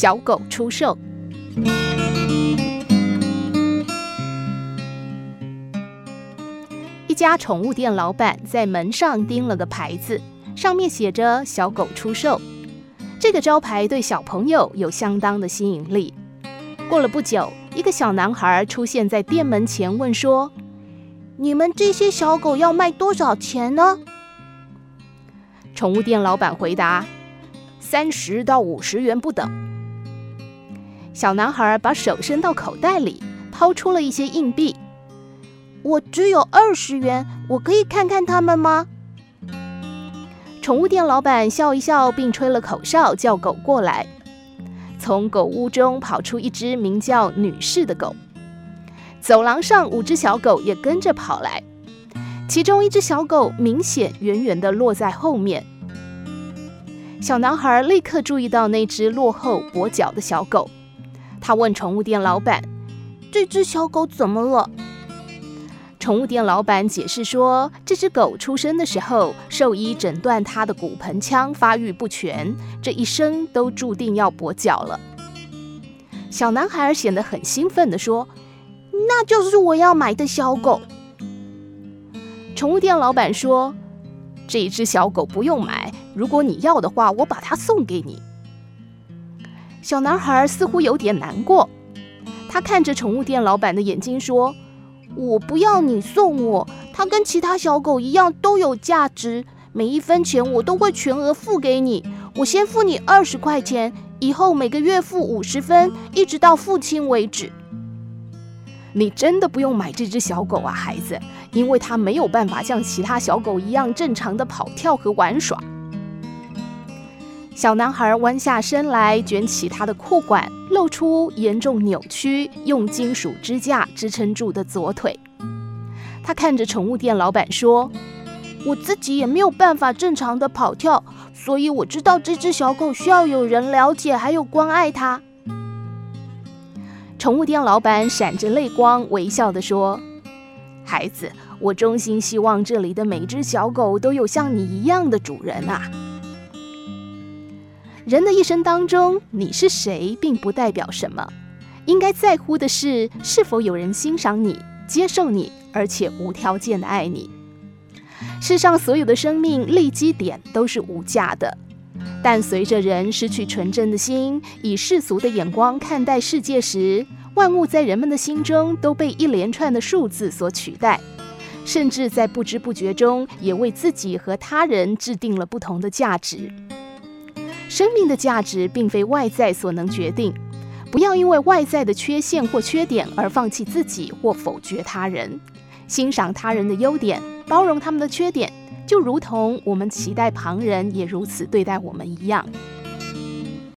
小狗出售。一家宠物店老板在门上钉了个牌子，上面写着“小狗出售”。这个招牌对小朋友有相当的吸引力。过了不久，一个小男孩出现在店门前，问说：“你们这些小狗要卖多少钱呢？”宠物店老板回答：“三十到五十元不等。”小男孩把手伸到口袋里，掏出了一些硬币。我只有二十元，我可以看看它们吗？宠物店老板笑一笑，并吹了口哨，叫狗过来。从狗屋中跑出一只名叫女士的狗。走廊上五只小狗也跟着跑来，其中一只小狗明显远远地落在后面。小男孩立刻注意到那只落后跛脚的小狗，他问宠物店老板：“这只小狗怎么了？”宠物店老板解释说，这只狗出生的时候，兽医诊断它的骨盆腔发育不全，这一生都注定要跛脚了。小男孩显得很兴奋地说：“那就是我要买的小狗。”宠物店老板说：“这一只小狗不用买，如果你要的话，我把它送给你。”小男孩似乎有点难过，他看着宠物店老板的眼睛说。我不要你送我，它跟其他小狗一样都有价值，每一分钱我都会全额付给你。我先付你二十块钱，以后每个月付五十分，一直到付清为止。你真的不用买这只小狗啊，孩子，因为它没有办法像其他小狗一样正常的跑跳和玩耍。小男孩弯下身来，卷起他的裤管，露出严重扭曲、用金属支架支撑住的左腿。他看着宠物店老板说：“我自己也没有办法正常的跑跳，所以我知道这只小狗需要有人了解，还有关爱它。”宠物店老板闪着泪光，微笑地说：“孩子，我衷心希望这里的每只小狗都有像你一样的主人啊。”人的一生当中，你是谁并不代表什么，应该在乎的是是否有人欣赏你、接受你，而且无条件的爱你。世上所有的生命立基点都是无价的，但随着人失去纯真的心，以世俗的眼光看待世界时，万物在人们的心中都被一连串的数字所取代，甚至在不知不觉中也为自己和他人制定了不同的价值。生命的价值并非外在所能决定，不要因为外在的缺陷或缺点而放弃自己或否决他人。欣赏他人的优点，包容他们的缺点，就如同我们期待旁人也如此对待我们一样。